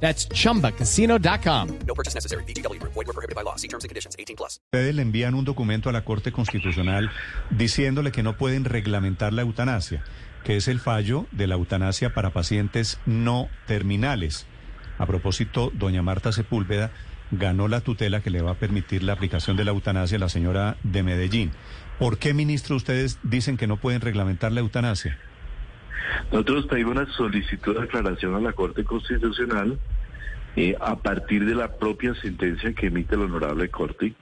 That's chumbacasino.com. No purchase necessary. BGW. Void were prohibited by law. See terms and conditions. 18 plus. Ustedes le envían un documento a la Corte Constitucional diciéndole que no pueden reglamentar la eutanasia, que es el fallo de la eutanasia para pacientes no terminales. A propósito, doña Marta Sepúlveda ganó la tutela que le va a permitir la aplicación de la eutanasia a la señora de Medellín. ¿Por qué, ministro, ustedes dicen que no pueden reglamentar la eutanasia? Nosotros pedimos una solicitud de aclaración a la Corte Constitucional eh, a partir de la propia sentencia que emite la Honorable Corte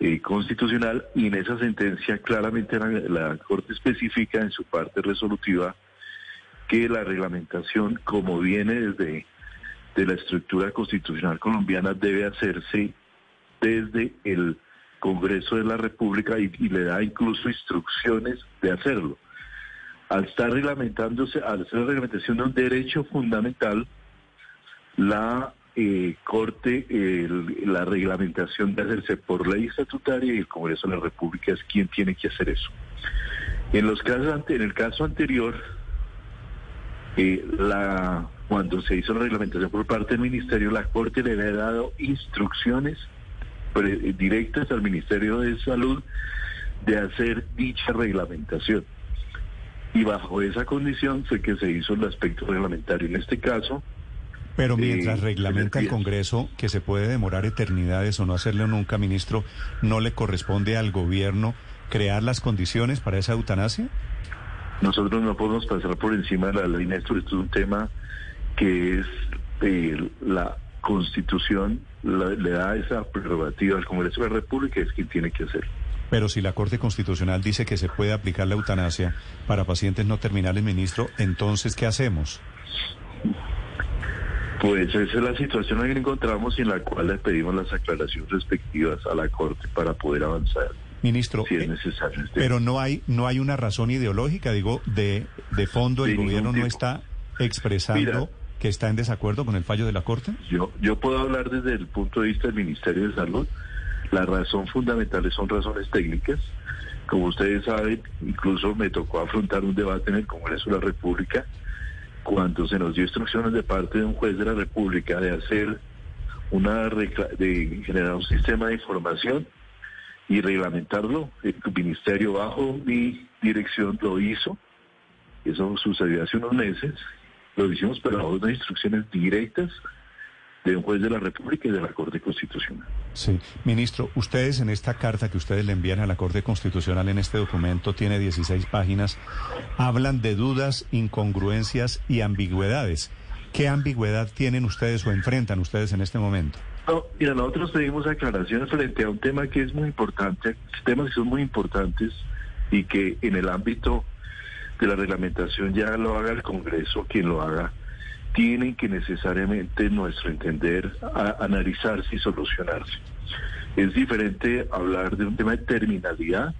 eh, Constitucional y en esa sentencia claramente la, Corte especifica en su parte resolutiva que la reglamentación, como viene desde de la estructura constitucional colombiana, debe hacerse desde el Congreso de la República y le da incluso instrucciones de hacerlo al estar reglamentándose, al ser la reglamentación de un derecho fundamental, la eh, Corte, la reglamentación debe hacerse por ley estatutaria y el Congreso de la República es quien tiene que hacer eso. En los casos en el caso anterior, eh, cuando se hizo la reglamentación por parte del Ministerio, la Corte le había dado instrucciones pre- directas al Ministerio de Salud de hacer dicha reglamentación. Y bajo esa condición fue que se hizo el aspecto reglamentario. En este caso, Pero mientras Eh, reglamenta el. Congreso que se puede demorar eternidades o no hacerlo nunca, ministro, ¿no le corresponde al gobierno crear las condiciones para esa eutanasia? nosotros no podemos pasar por encima de la ley, Néstor. Esto es un tema que es eh, la Constitución la- le da esa prerrogativa al Congreso de la República, es quien tiene que hacerlo. Pero si la Corte Constitucional dice que se puede aplicar la eutanasia para pacientes no terminales, ministro, entonces, ¿qué hacemos? Pues esa es la situación en la que encontramos y en la cual le pedimos las aclaraciones respectivas a la Corte para poder avanzar, Ministro, si es eh, necesario. Este- pero no hay no hay una razón ideológica, digo, de, de fondo, De el gobierno no está expresando Mira. que está en desacuerdo con el fallo de la Corte. Yo, yo puedo hablar desde el punto de vista del Ministerio de Salud. La razón fundamental son razones técnicas. Como ustedes saben, incluso me tocó afrontar un debate en el Congreso de la República cuando se nos dio instrucciones de parte de un juez de la República de hacer una de generar un sistema de información y reglamentarlo. El ministerio bajo mi dirección lo hizo. Eso sucedió hace unos meses. Lo hicimos, pero bajo unas instrucciones directas de un juez de la República y de la Corte Constitucional. Sí, ministro, ustedes en esta carta que ustedes le envían a la Corte Constitucional en este documento tiene 16 páginas, hablan de dudas, incongruencias y ambigüedades. ¿Qué ambigüedad tienen ustedes o enfrentan ustedes en este momento? No, mira, nosotros pedimos aclaraciones frente a un tema que es muy importante, temas que son muy importantes y que en el ámbito de la reglamentación ya lo haga el Congreso, quien lo haga, tienen que necesariamente, en nuestro entender, analizarse y solucionarse. Es diferente hablar de un tema de terminalidad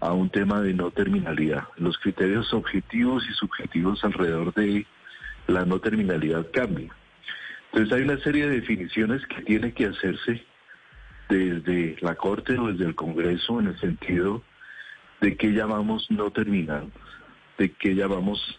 a un tema de no terminalidad. Los criterios objetivos y subjetivos alrededor de la no terminalidad cambian. Entonces hay una serie de definiciones que tiene que hacerse desde la Corte o desde el Congreso en el sentido de qué llamamos no terminal, de qué llamamos,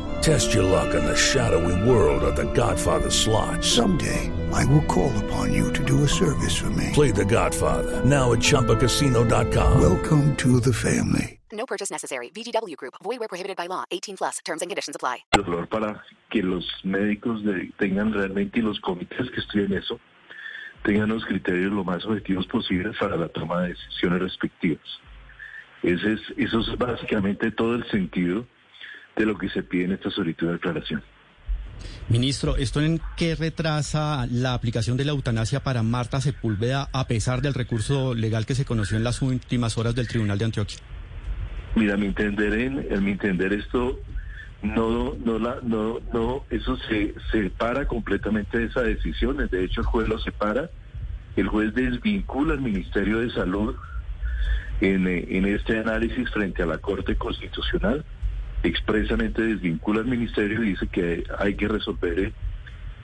Test your luck in the shadowy world of The Godfather slot. Someday, I will call upon you to do a service for me. Play The Godfather now at ChumbaCasino.com. Welcome to the family. No purchase necessary. VGW Group. Void where prohibited by law. 18 plus. Terms and conditions apply. dolor para que los médicos de- tengan realmente y los comités que estudian eso tengan los criterios lo más objetivos posibles para la toma de decisiones respectivas. Ese es, eso es básicamente todo el sentido de lo que se pide en esta solicitud de declaración. Ministro, ¿esto en qué retrasa la aplicación de la eutanasia para Marta Sepúlveda a pesar del recurso legal que se conoció en las últimas horas del Tribunal de Antioquia? Mira, mi entender, en, en mi entender esto no, no, la, no, no, eso se separa completamente de esas decisiones. De hecho, el juez lo separa. El juez desvincula al Ministerio de Salud en, en este análisis frente a la Corte Constitucional. Expresamente desvincula al Ministerio y dice que hay que resolver,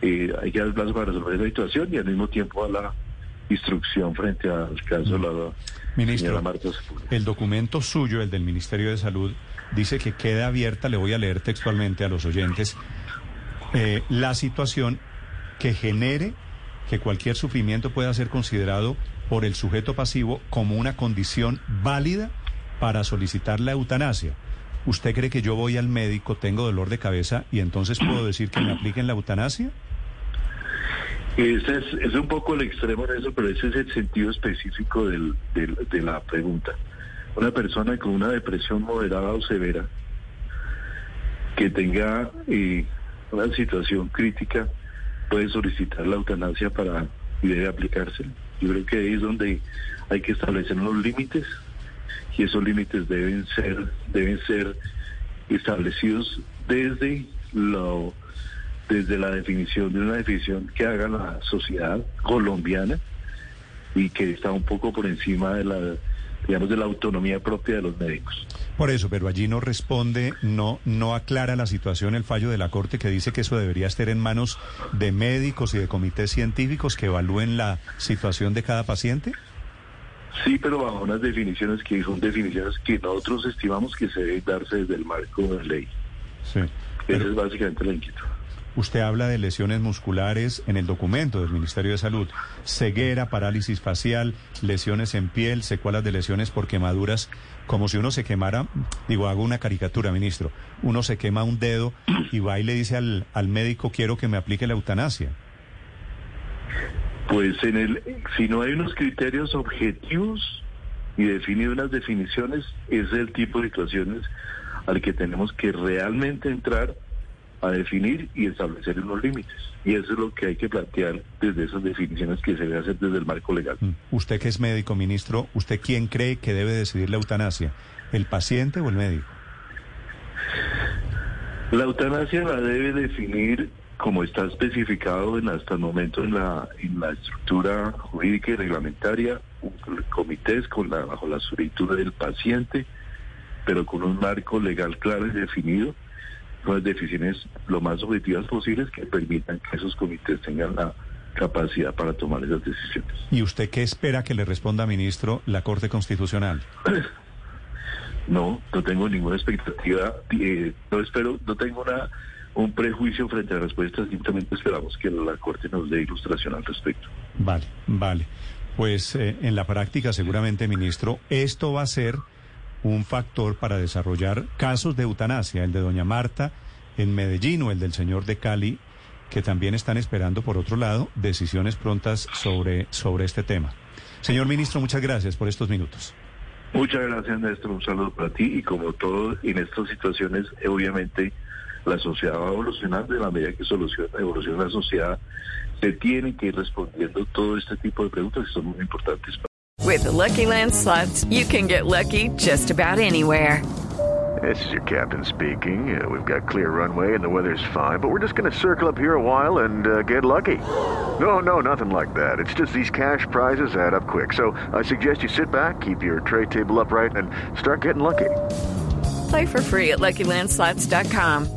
eh, hay que dar plazo para resolver esa situación y al mismo tiempo a la instrucción frente al caso de la Ministro, señora Marta Sepúlveda. el documento suyo, el del Ministerio de Salud, dice que queda abierta, le voy a leer textualmente a los oyentes, eh, la situación que genere que cualquier sufrimiento pueda ser considerado por el sujeto pasivo como una condición válida para solicitar la eutanasia. ¿Usted cree que yo voy al médico, tengo dolor de cabeza y entonces puedo decir que me apliquen la eutanasia? Es, es un poco el extremo de eso, pero ese es el sentido específico del, de la pregunta. Una persona con una depresión moderada o severa que tenga eh, una situación crítica puede solicitar la eutanasia para y debe aplicársela. Yo creo que ahí es donde hay que establecer unos límites y esos límites deben ser deben ser establecidos desde lo desde la definición de una definición que haga la sociedad colombiana y que está un poco por encima de la digamos de la autonomía propia de los médicos. Por eso, pero allí no responde, no, no aclara la situación el fallo de la Corte que dice que eso debería estar en manos de médicos y de comités científicos que evalúen la situación de cada paciente. Sí, pero bajo unas definiciones que son definiciones que nosotros estimamos que se deben darse desde el marco de la ley. Sí. Esa es básicamente la inquietud. usted habla de lesiones musculares en el documento del Ministerio de Salud, ceguera, parálisis facial, lesiones en piel, secuelas de lesiones por quemaduras, como si uno se quemara, digo, hago una caricatura, ministro, uno se quema un dedo y va y le dice al, al médico, quiero que me aplique la eutanasia. Pues en el, si no hay unos criterios objetivos y define unas definiciones, ese es el tipo de situaciones al que tenemos que realmente entrar a definir y establecer unos límites. Y eso es lo que hay que plantear desde esas definiciones que se debe hacer desde el marco legal. Mm. Usted que es médico, ministro, ¿usted quién cree que debe decidir la eutanasia? ¿El paciente o el médico? La eutanasia la debe definir como está especificado en, hasta el momento en la, en la estructura jurídica y reglamentaria, comités con la, bajo la solicitud del paciente, pero con un marco legal claro y definido, unas definiciones lo más objetivas posibles que permitan que esos comités tengan la capacidad para tomar esas decisiones. ¿Y usted qué espera que le responda, ministro, la Corte Constitucional? No, no tengo ninguna expectativa, eh, no espero, no tengo una, un prejuicio frente a la respuesta, simplemente esperamos que la Corte nos dé ilustración al respecto. Vale, vale. Pues eh, en la práctica, seguramente, ministro, esto va a ser un factor para desarrollar casos de eutanasia, el de doña Marta en Medellín o el del señor de Cali, que también están esperando, por otro lado, decisiones prontas sobre, sobre este tema. Señor ministro, muchas gracias por estos minutos. Muchas gracias, Néstor, un saludo para ti y como todo en estas situaciones, obviamente la sociedad va a evolucionar de la medida que soluciona, evoluciona la sociedad, se tiene que ir respondiendo todo este tipo de preguntas que son muy importantes. With the Lucky Land slots, you can get lucky just about anywhere. This is your captain speaking. Uh, we've got clear runway and the weather's fine, but we're just going to circle up here a while and uh, get lucky. No, no, nothing like that. It's just these cash prizes add up quick. So I suggest you sit back, keep your tray table upright, and start getting lucky. Play for free at LuckyLandSlots.com.